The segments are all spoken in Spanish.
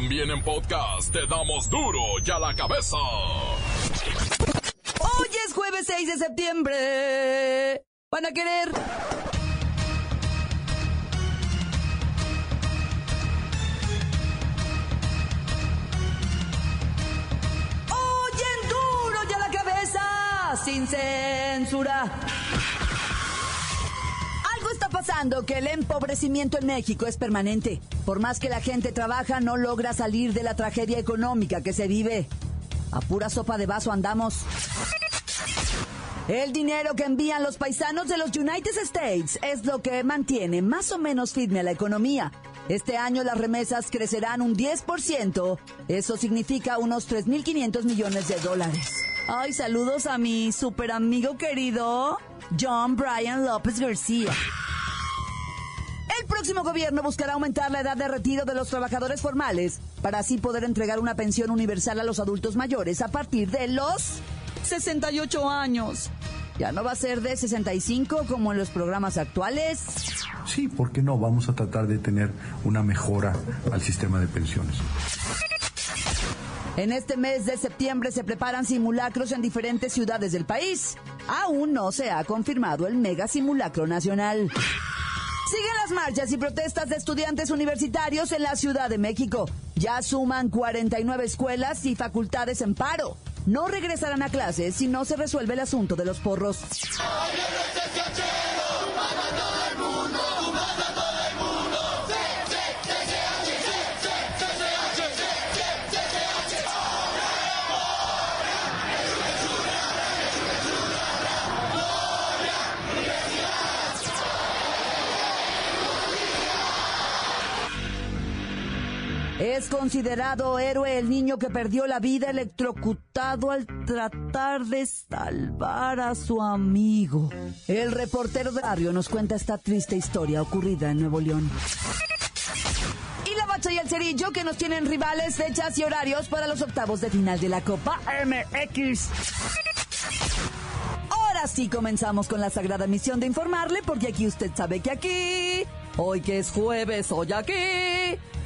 También en podcast te damos duro y a la cabeza. Hoy es jueves 6 de septiembre. ¿Van a querer? Oyen duro y a la cabeza. Sin censura. Pasando que el empobrecimiento en México es permanente. Por más que la gente trabaja, no logra salir de la tragedia económica que se vive. A pura sopa de vaso andamos. El dinero que envían los paisanos de los United States es lo que mantiene más o menos firme a la economía. Este año las remesas crecerán un 10%. Eso significa unos 3.500 millones de dólares. Ay, saludos a mi super amigo querido John Brian López García. El próximo gobierno buscará aumentar la edad de retiro de los trabajadores formales para así poder entregar una pensión universal a los adultos mayores a partir de los 68 años. Ya no va a ser de 65 como en los programas actuales. Sí, ¿por qué no? Vamos a tratar de tener una mejora al sistema de pensiones. En este mes de septiembre se preparan simulacros en diferentes ciudades del país. Aún no se ha confirmado el mega simulacro nacional. Siguen las marchas y protestas de estudiantes universitarios en la Ciudad de México. Ya suman 49 escuelas y facultades en paro. No regresarán a clases si no se resuelve el asunto de los porros. Es considerado héroe el niño que perdió la vida electrocutado al tratar de salvar a su amigo. El reportero de barrio nos cuenta esta triste historia ocurrida en Nuevo León. Y la bacha y el cerillo que nos tienen rivales, fechas y horarios para los octavos de final de la Copa MX. Ahora sí comenzamos con la sagrada misión de informarle, porque aquí usted sabe que aquí, hoy que es jueves, hoy aquí,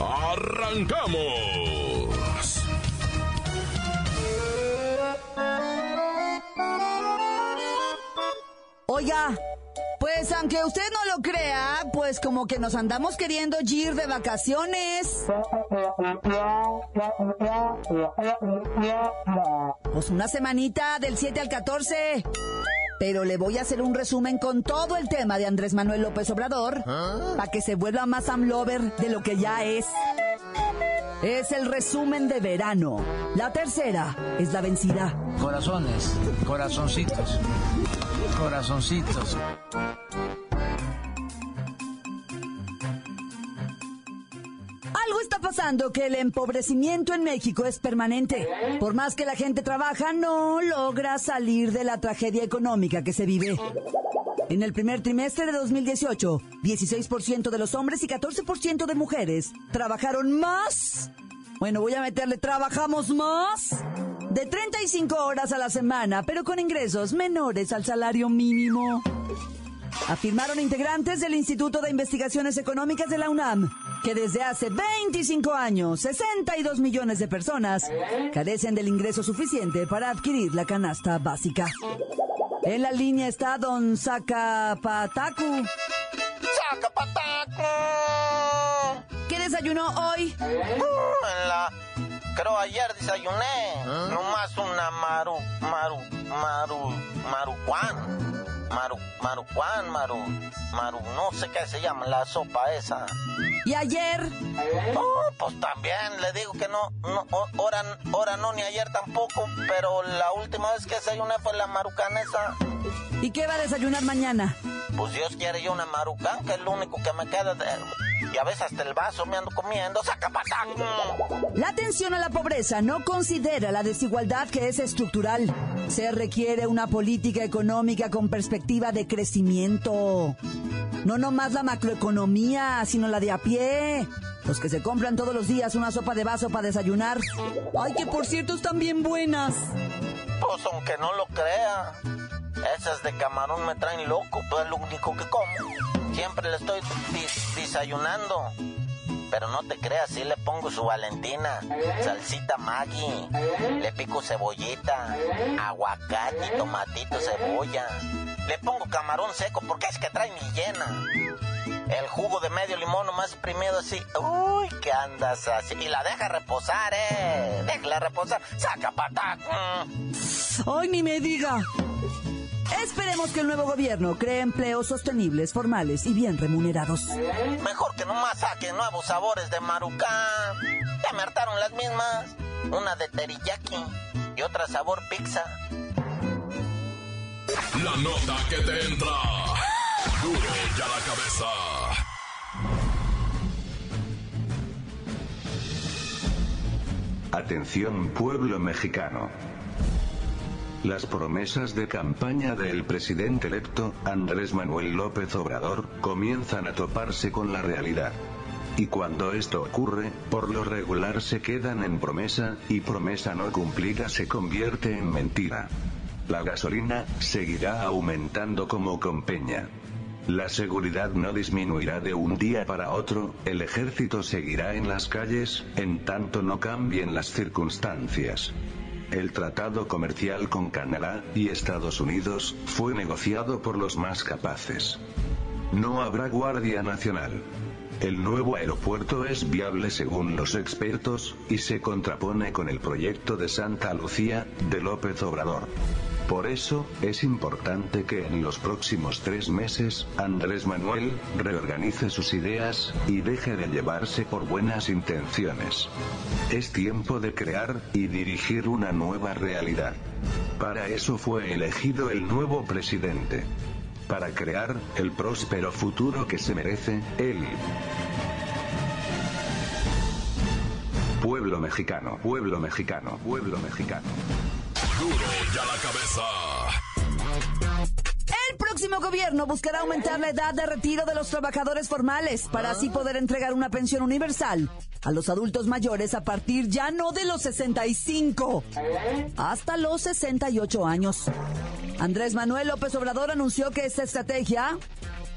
¡Arrancamos! Oiga, pues aunque usted no lo crea, pues como que nos andamos queriendo ir de vacaciones. Pues una semanita del 7 al 14. Pero le voy a hacer un resumen con todo el tema de Andrés Manuel López Obrador para que se vuelva más amlover de lo que ya es. Es el resumen de verano. La tercera es la vencida. Corazones, corazoncitos, corazoncitos. Algo está pasando que el empobrecimiento en México es permanente. Por más que la gente trabaja, no logra salir de la tragedia económica que se vive. En el primer trimestre de 2018, 16% de los hombres y 14% de mujeres trabajaron más. Bueno, voy a meterle, trabajamos más de 35 horas a la semana, pero con ingresos menores al salario mínimo. Afirmaron integrantes del Instituto de Investigaciones Económicas de la UNAM que desde hace 25 años, 62 millones de personas carecen del ingreso suficiente para adquirir la canasta básica. En la línea está don Zacapatacu. ¡Zacapataco! ¿Qué desayunó hoy? Uh, en la... Creo ayer desayuné. Nomás una maru, maru, maru, marujuan. Maru, maru, maru, no sé qué se llama la sopa esa. ¿Y ayer? Oh, pues también le digo que no, no, ahora, ahora no, ni ayer tampoco, pero la última vez que desayuné fue la marucanesa. ¿Y qué va a desayunar mañana? Pues Dios quiere yo una marucán, que es lo único que me queda de... Y a veces hasta el vaso me ando comiendo. ¡Saca patán! La atención a la pobreza no considera la desigualdad que es estructural. Se requiere una política económica con perspectiva de crecimiento. No nomás la macroeconomía, sino la de a pie. Los que se compran todos los días una sopa de vaso para desayunar. Ay, que por cierto están bien buenas. Pues aunque no lo crea, esas de camarón me traen loco, pues es lo único que como. Siempre le estoy desayunando. Pero no te creas, sí le pongo su Valentina, salsita Maggi, le pico cebollita, aguacate, tomatito, cebolla. Le pongo camarón seco porque es que trae mi llena. El jugo de medio limón nomás exprimido así. Uy, ¿qué andas así? Y la deja reposar, eh. Déjala reposar. Saca patac. Ay, ni me diga. Esperemos que el nuevo gobierno cree empleos sostenibles, formales y bien remunerados. Mejor que nomás saquen nuevos sabores de marucán. Ya me hartaron las mismas. Una de teriyaki y otra sabor pizza. La nota que te entra. Duro ya la cabeza. Atención pueblo mexicano. Las promesas de campaña del presidente electo, Andrés Manuel López Obrador, comienzan a toparse con la realidad. Y cuando esto ocurre, por lo regular se quedan en promesa, y promesa no cumplida se convierte en mentira. La gasolina seguirá aumentando como con peña. La seguridad no disminuirá de un día para otro, el ejército seguirá en las calles, en tanto no cambien las circunstancias. El tratado comercial con Canadá y Estados Unidos fue negociado por los más capaces. No habrá Guardia Nacional. El nuevo aeropuerto es viable según los expertos, y se contrapone con el proyecto de Santa Lucía, de López Obrador. Por eso, es importante que en los próximos tres meses, Andrés Manuel, reorganice sus ideas, y deje de llevarse por buenas intenciones. Es tiempo de crear, y dirigir una nueva realidad. Para eso fue elegido el nuevo presidente. Para crear, el próspero futuro que se merece, él. Pueblo mexicano, pueblo mexicano, pueblo mexicano. Duro ya la cabeza. El próximo gobierno buscará aumentar la edad de retiro de los trabajadores formales para así poder entregar una pensión universal a los adultos mayores a partir ya no de los 65, hasta los 68 años. Andrés Manuel López Obrador anunció que esta estrategia,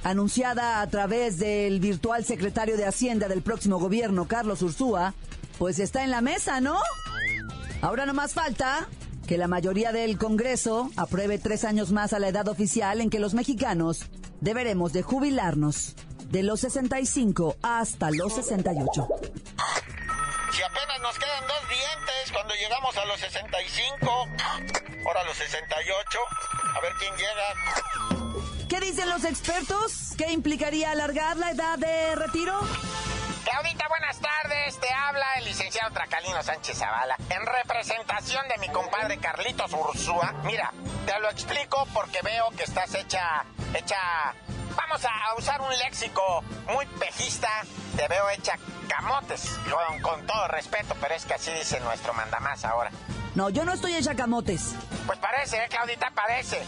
anunciada a través del virtual secretario de Hacienda del próximo gobierno, Carlos Ursúa, pues está en la mesa, ¿no? Ahora no más falta que la mayoría del Congreso apruebe tres años más a la edad oficial en que los mexicanos deberemos de jubilarnos de los 65 hasta los 68. Si apenas nos quedan dos dientes cuando llegamos a los 65, ahora los 68, a ver quién llega. ¿Qué dicen los expertos? ¿Qué implicaría alargar la edad de retiro? Claudita, buenas tardes. Te habla el licenciado Tracalino Sánchez Zavala en representación de mi compadre Carlitos Ursúa. Mira, te lo explico porque veo que estás hecha, hecha, vamos a usar un léxico muy pejista. Te veo hecha camotes, con, con todo respeto, pero es que así dice nuestro mandamás ahora. No, yo no estoy hecha camotes. Pues parece, ¿eh, Claudita? Parece.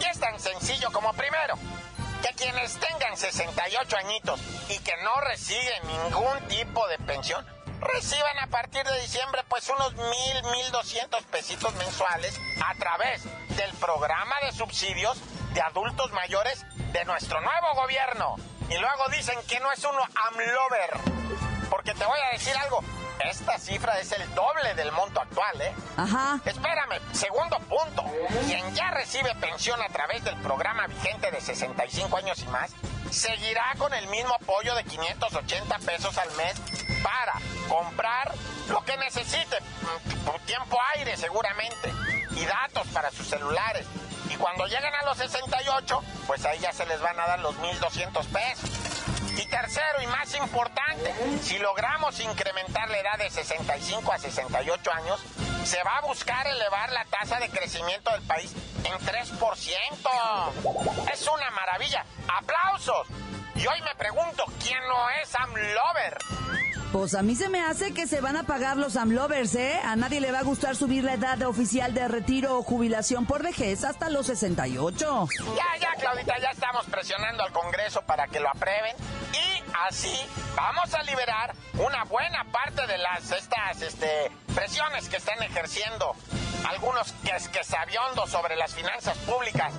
Y es tan sencillo como primero que quienes tengan 68 añitos y que no reciben ningún tipo de pensión, reciban a partir de diciembre pues unos mil, mil doscientos pesitos mensuales a través del programa de subsidios de adultos mayores de nuestro nuevo gobierno. Y luego dicen que no es uno amlover. Porque te voy a decir algo, esta cifra es el doble del monto actual, ¿eh? Ajá. Espérame, segundo punto. Quien ya recibe pensión a través del programa vigente de 65 años y más, seguirá con el mismo apoyo de 580 pesos al mes para comprar lo que necesite, por tiempo aire seguramente, y datos para sus celulares. Y cuando lleguen a los 68, pues ahí ya se les van a dar los 1.200 pesos. Y tercero y más importante, si logramos incrementar la edad de 65 a 68 años, se va a buscar elevar la tasa de crecimiento del país en 3%. Es una maravilla. ¡Aplausos! Y hoy me pregunto, ¿quién no es Sam Lover? Pues a mí se me hace que se van a pagar los AMLovers, ¿eh? A nadie le va a gustar subir la edad oficial de retiro o jubilación por vejez hasta los 68. Ya, ya, Claudita, ya estamos presionando al Congreso para que lo aprueben. Y así vamos a liberar una buena parte de las estas este, presiones que están ejerciendo algunos que es que sabiondos sobre las finanzas públicas.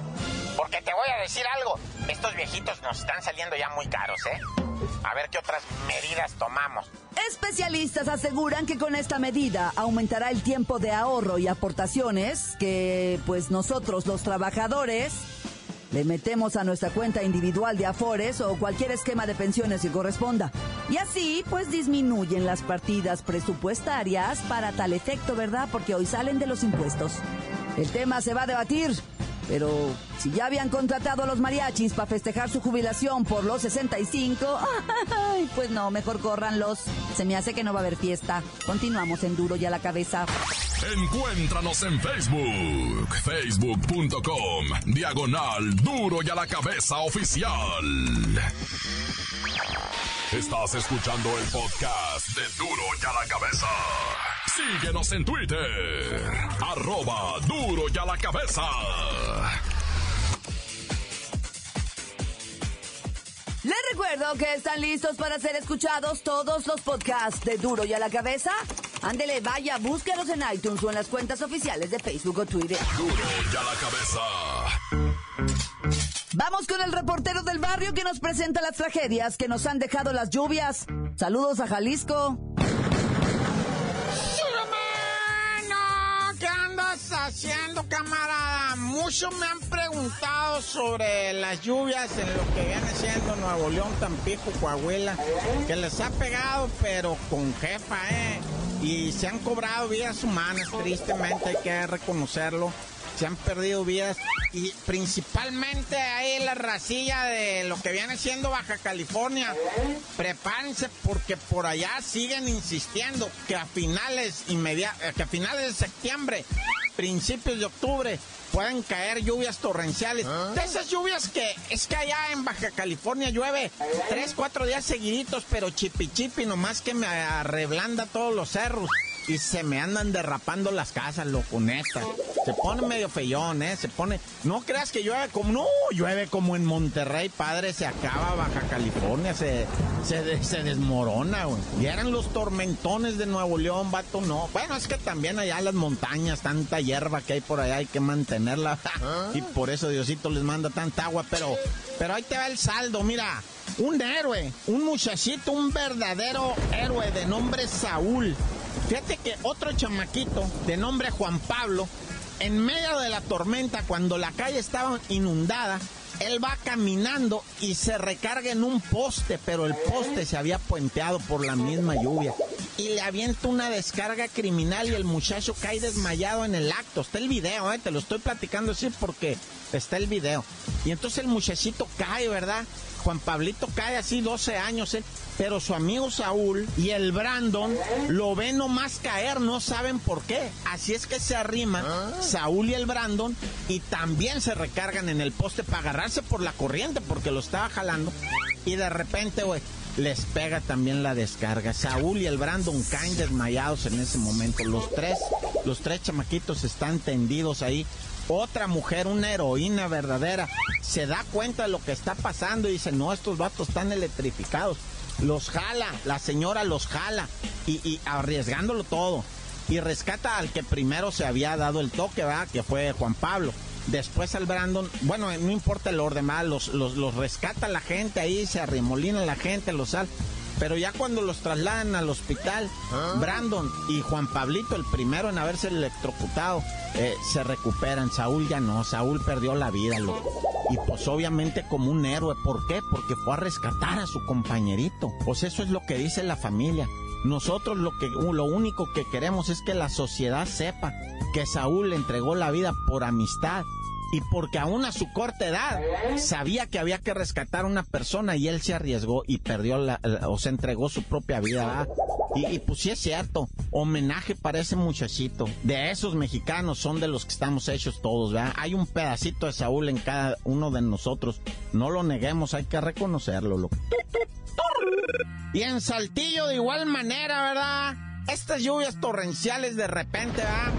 Porque te voy a decir algo, estos viejitos nos están saliendo ya muy caros, ¿eh? A ver qué otras medidas tomamos. Especialistas aseguran que con esta medida aumentará el tiempo de ahorro y aportaciones que pues nosotros los trabajadores le metemos a nuestra cuenta individual de Afores o cualquier esquema de pensiones que corresponda. Y así, pues disminuyen las partidas presupuestarias para tal efecto, ¿verdad? Porque hoy salen de los impuestos. El tema se va a debatir pero si ya habían contratado a los mariachis para festejar su jubilación por los 65, pues no, mejor córranlos. Se me hace que no va a haber fiesta. Continuamos en Duro y a la cabeza. Encuéntranos en Facebook, facebook.com, diagonal Duro y a la cabeza oficial. Estás escuchando el podcast de Duro y a la cabeza. Síguenos en Twitter. Arroba duro y a la cabeza. Les recuerdo que están listos para ser escuchados todos los podcasts de Duro y a la cabeza. Ándele, vaya, búsquenos en iTunes o en las cuentas oficiales de Facebook o Twitter. Duro y a la cabeza. Vamos con el reportero del barrio que nos presenta las tragedias que nos han dejado las lluvias. Saludos a Jalisco. Haciendo, camarada? Muchos me han preguntado sobre las lluvias en lo que viene siendo Nuevo León, Tampico, Coahuila, que les ha pegado, pero con jefa, ¿eh? Y se han cobrado vidas humanas, tristemente, hay que reconocerlo. Se han perdido vidas y principalmente ahí la racilla de lo que viene siendo Baja California. Prepárense porque por allá siguen insistiendo que a finales inmediatos, que a finales de septiembre principios de octubre pueden caer lluvias torrenciales. ¿Ah? De esas lluvias que es que allá en Baja California llueve tres, cuatro días seguiditos, pero chipi chipi, nomás que me arreblanda todos los cerros y se me andan derrapando las casas, loco, neta. Se pone medio feyón, ¿eh? Se pone... No creas que llueve como... No, llueve como en Monterrey, padre, se acaba Baja California, se, se, se desmorona, güey. Y eran los tormentones de Nuevo León, vato, no. Bueno, es que también allá en las montañas, tanta hierba que hay por allá, hay que mantenerla. y por eso Diosito les manda tanta agua, pero... Pero ahí te va el saldo, mira. Un héroe, un muchachito, un verdadero héroe de nombre Saúl Fíjate que otro chamaquito de nombre Juan Pablo, en medio de la tormenta, cuando la calle estaba inundada, él va caminando y se recarga en un poste, pero el poste se había puenteado por la misma lluvia. Y le avienta una descarga criminal y el muchacho cae desmayado en el acto. Está el video, ¿eh? te lo estoy platicando así porque está el video. Y entonces el muchachito cae, ¿verdad? Juan Pablito cae así 12 años, ¿eh? pero su amigo Saúl y el Brandon lo ven nomás caer, no saben por qué. Así es que se arriman ah. Saúl y el Brandon y también se recargan en el poste para agarrarse por la corriente porque lo estaba jalando. Y de repente, güey, les pega también la descarga. Saúl y el Brandon caen desmayados en ese momento. Los tres, los tres chamaquitos están tendidos ahí. Otra mujer, una heroína verdadera, se da cuenta de lo que está pasando y dice, no, estos vatos están electrificados los jala, la señora los jala y, arriesgándolo todo. Y rescata al que primero se había dado el toque, ¿verdad? Que fue Juan Pablo. Después al Brandon, bueno, no importa el orden, ¿verdad? Los, los, los rescata la gente ahí, se arremolina la gente, los sal. Pero ya cuando los trasladan al hospital, ah. Brandon y Juan Pablito, el primero en haberse electrocutado, eh, se recuperan. Saúl ya no, Saúl perdió la vida, loco. Y pues obviamente como un héroe. ¿Por qué? Porque fue a rescatar a su compañerito. Pues eso es lo que dice la familia. Nosotros lo que lo único que queremos es que la sociedad sepa que Saúl le entregó la vida por amistad y porque aún a su corta edad sabía que había que rescatar a una persona y él se arriesgó y perdió la, o se entregó su propia vida. Y, y pues sí es cierto, homenaje para ese muchachito. De esos mexicanos son de los que estamos hechos todos, ¿verdad? Hay un pedacito de Saúl en cada uno de nosotros. No lo neguemos, hay que reconocerlo, loco. Y en Saltillo de igual manera, ¿verdad? Estas lluvias torrenciales de repente, ¿verdad?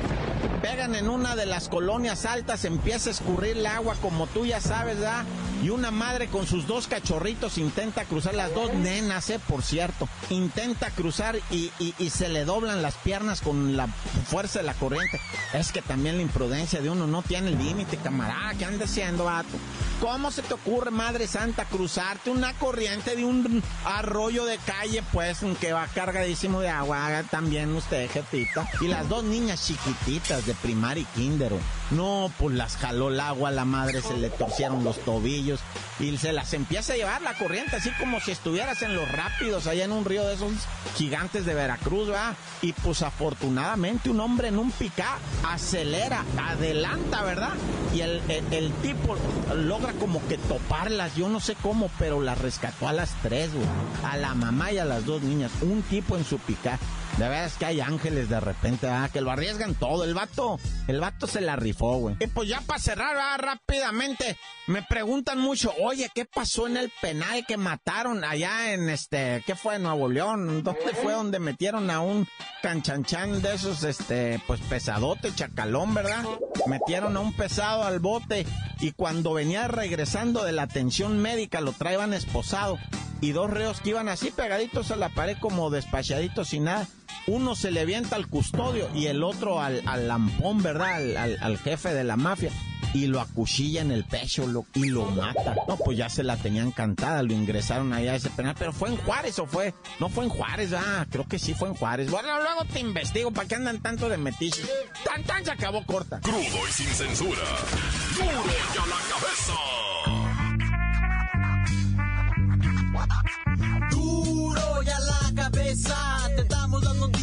Pegan en una de las colonias altas, empieza a escurrir el agua como tú ya sabes, ¿verdad? Y una madre con sus dos cachorritos intenta cruzar, las dos nenas, ¿eh? Por cierto. Intenta cruzar y, y- se le doblan las piernas con la fuerza de la corriente. Es que también la imprudencia de uno no tiene límite, camarada. ¿Qué anda haciendo, vato? ¿Cómo se te ocurre, Madre Santa, cruzarte una corriente de un arroyo de calle, pues, que va cargadísimo de agua? También usted, jefita. Y las dos niñas chiquititas de primaria y kinder. No, pues las jaló el agua, la madre se le torcieron los tobillos y se las empieza a llevar la corriente, así como si estuvieras en los rápidos, allá en un río de esos gigantes de Veracruz, ¿verdad? Y pues afortunadamente un hombre en un picá acelera, adelanta, ¿verdad? Y el, el- tipo logra como que toparlas, yo no sé cómo, pero las rescató a las tres, güey. A la mamá y a las dos niñas. Un tipo en su picá. De veras que hay ángeles de repente, ¿verdad? Que lo arriesgan todo. El vato, el vato se la rifó, güey. Y pues ya para cerrar, rápidamente, me preguntan mucho, oye, ¿qué pasó en el penal que mataron allá en este, ¿qué fue? Nuevo León. ¿Dónde fue donde metieron a un canchanchan de esos, este, pues pesadote, chacalón, ¿verdad? Metieron a un pesado al bote y cuando venía regresando de la atención médica lo traían esposado y dos reos que iban así pegaditos a la pared como despachaditos sin nada. Uno se le avienta al custodio y el otro al, al lampón, ¿verdad? Al, jefe de la mafia. Y lo acuchilla en el pecho y lo mata. No, pues ya se la tenían cantada, lo ingresaron allá a ese penal. Pero fue en Juárez o fue. No fue en Juárez, ah, creo que sí fue en Juárez. Bueno, luego te investigo, ¿para qué andan tanto de metiches? Tan tan se acabó corta. Crudo y sin censura. Duro y a la cabeza.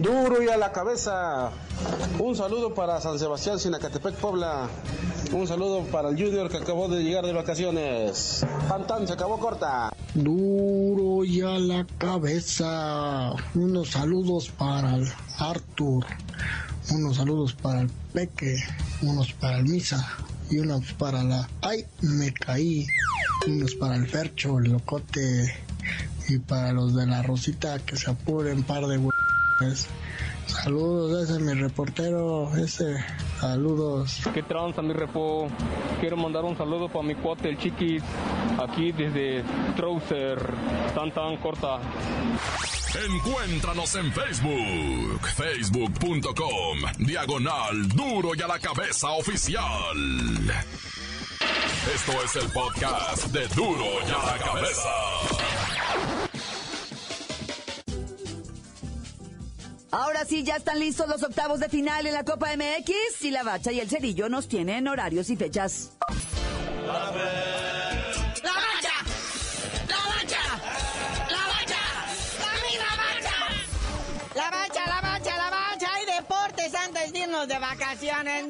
Duro y a la cabeza. Un saludo para San Sebastián, Sinacatepec, Puebla. Un saludo para el Junior que acabó de llegar de vacaciones. Tan, se acabó corta. Duro y a la cabeza. Unos saludos para el Arthur. Unos saludos para el Peque. Unos para el Misa. Y unos para la... ¡Ay! Me caí. Unos para el Fercho, el Locote. Y para los de la Rosita que se apuren, par de hue- Saludos, ese es mi reportero. Ese. Saludos. ¿Qué tranza, mi repo? Quiero mandar un saludo para mi cuate, el Chiquis, aquí desde Trouser, tan tan corta. Encuéntranos en Facebook, facebook.com, diagonal duro y a la cabeza oficial. Esto es el podcast de duro y a la cabeza. Ahora sí, ya están listos los octavos de final en la Copa MX y la Bacha y el Cerillo nos tienen horarios y fechas. ¡La mancha! ¡La mancha! ¡La mancha! ¡La mancha! La bacha, la bacha, la bacha. Hay deportes antes de irnos de vacaciones,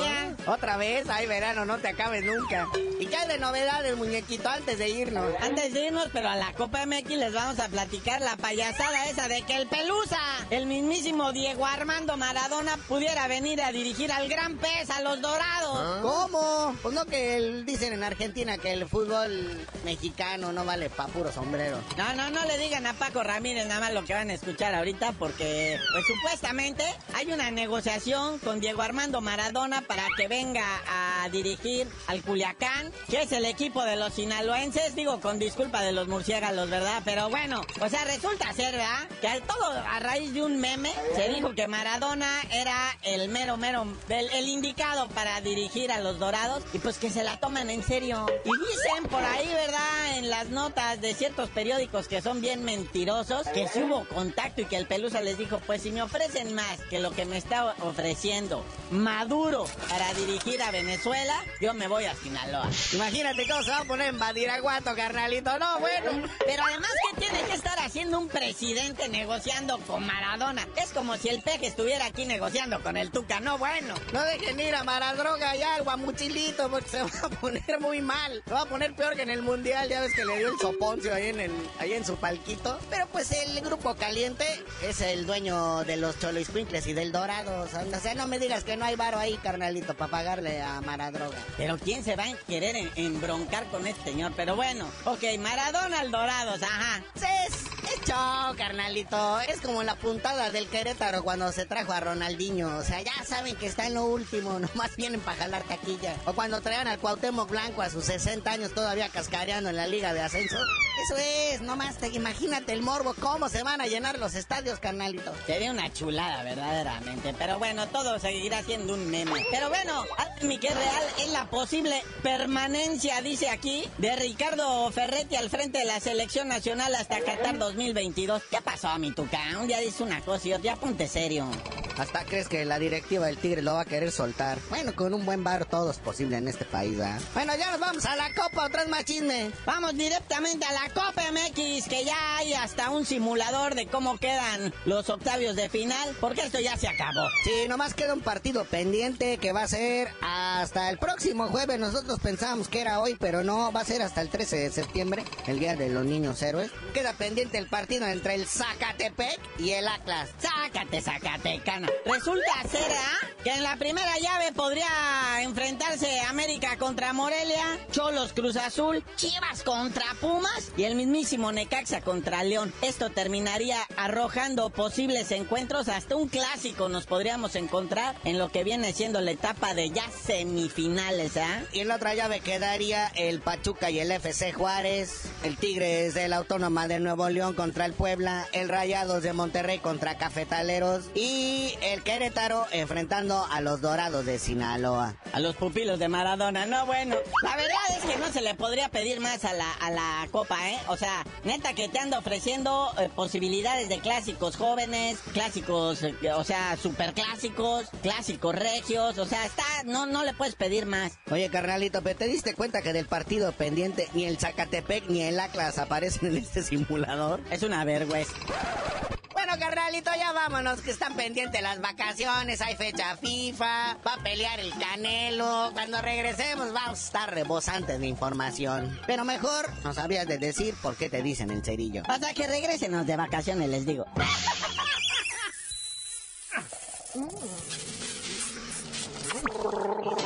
Naya. Otra vez, hay verano, no te acabes nunca. ¿Y qué hay de novedades, muñequito, antes de irnos? Antes de irnos, pero a la Copa MX les vamos a platicar la payasada esa de que el Pelusa, el mismísimo Diego Armando Maradona, pudiera venir a dirigir al Gran Pez, a los Dorados. ¿Cómo? Pues no que el- dicen en Argentina que el fútbol mexicano no vale pa' puro sombrero. No, no, no le digan a Paco Ramírez nada más lo que van a escuchar ahorita porque, pues supuestamente hay una negociación con Diego Armando Maradona para que venga a dirigir al Culiacán, que es el equipo de los sinaloenses, digo con disculpa de los murciélagos, ¿verdad? Pero bueno, o sea, resulta ser, ¿verdad? Que todo a raíz de un meme se dijo que Maradona era el mero, mero, el, el indicado para dirigir a los Dorados y pues que se la toman en serio. Y dicen por ahí, ¿verdad? En las notas de ciertos periódicos que son bien mentirosos, que si hubo contacto y que el Pelusa les dijo, pues si me ofrecen más que lo que me está ofreciendo Maduro para dirigir a Venezuela, yo me voy a Sinaloa. Imagínate cómo se va a poner en Badiraguato, carnalito. No, bueno. Pero además, ¿qué tiene que estar haciendo un presidente negociando con Maradona? Es como si el peje estuviera aquí negociando con el Tuca. No, bueno. No dejen ir a Maradroga ya al guamuchilito porque se va a poner muy mal. Se va a poner peor que en el Mundial. Ya ves que le dio el soponcio ahí en, el, ahí en su palquito. Pero pues el grupo caliente es el dueño de los Cholo y del Dorado. O sea, no me digas que no hay varo ahí, carnalito, para pagarle a Maradroga. Pero ¿quién se va a querer embroncar con este señor? Pero bueno, ok, Maradona al Dorados, ajá. Es, es show, carnalito. Es como la puntada del Querétaro cuando se trajo a Ronaldinho. O sea, ya saben que está en lo último, nomás vienen para jalar taquilla. O cuando traían al Cuauhtémoc Blanco a sus 60 años todavía cascareando en la Liga de Ascenso. Eso es, nomás te imagínate el morbo, cómo se van a llenar los estadios, carnalito. Sería una chulada, verdaderamente. Pero bueno, todo seguirá siendo un meme. Pero bueno, mi que real es la posible permanencia, dice aquí, de Ricardo Ferretti al frente de la selección nacional hasta Qatar 2022. ¿Qué pasó, mi tuca? Un día dice una cosa y otro, ya ponte serio. Hasta crees que la directiva del Tigre lo va a querer soltar. Bueno, con un buen bar todo es posible en este país, ¿verdad? Bueno, ya nos vamos a la Copa, otra más chisme. Vamos directamente a la Copa MX, que ya hay hasta un simulador de cómo quedan los octavios de final, porque esto ya se acabó. Sí, nomás queda un partido pendiente que va a ser hasta el próximo jueves. Nosotros pensábamos que era hoy, pero no, va a ser hasta el 13 de septiembre, el Día de los Niños Héroes. Queda pendiente el partido entre el Zacatepec y el Atlas. Sácate, Zacatecana. Resulta ser ¿ah? que en la primera llave podría enfrentarse América contra Morelia, Cholos Cruz Azul, Chivas contra Pumas y el mismísimo Necaxa contra León. Esto terminaría arrojando posibles encuentros, hasta un clásico nos podríamos encontrar en lo que viene siendo la etapa de ya semifinales, ¿ah? Y en la otra llave quedaría el Pachuca y el FC Juárez, el Tigres de la Autónoma de Nuevo León contra el Puebla, el Rayados de Monterrey contra Cafetaleros y el Querétaro enfrentando a los Dorados de Sinaloa. A los pupilos de Maradona, no bueno. La verdad es que no se le podría pedir más a la, a la Copa, ¿eh? O sea, neta que te anda ofreciendo eh, posibilidades de clásicos jóvenes, clásicos, eh, o sea, superclásicos, clásicos regios, o sea, está, no, no le puedes pedir más. Oye, carnalito, ¿pero te diste cuenta que del partido pendiente ni el Zacatepec ni el Atlas aparecen en este simulador? Es una vergüenza. Carnalito, ya vámonos, que están pendientes las vacaciones, hay fecha FIFA, va a pelear el Canelo. Cuando regresemos vamos a estar rebosantes de información. Pero mejor nos habrías de decir por qué te dicen el cerillo. Hasta que regresenos de vacaciones, les digo.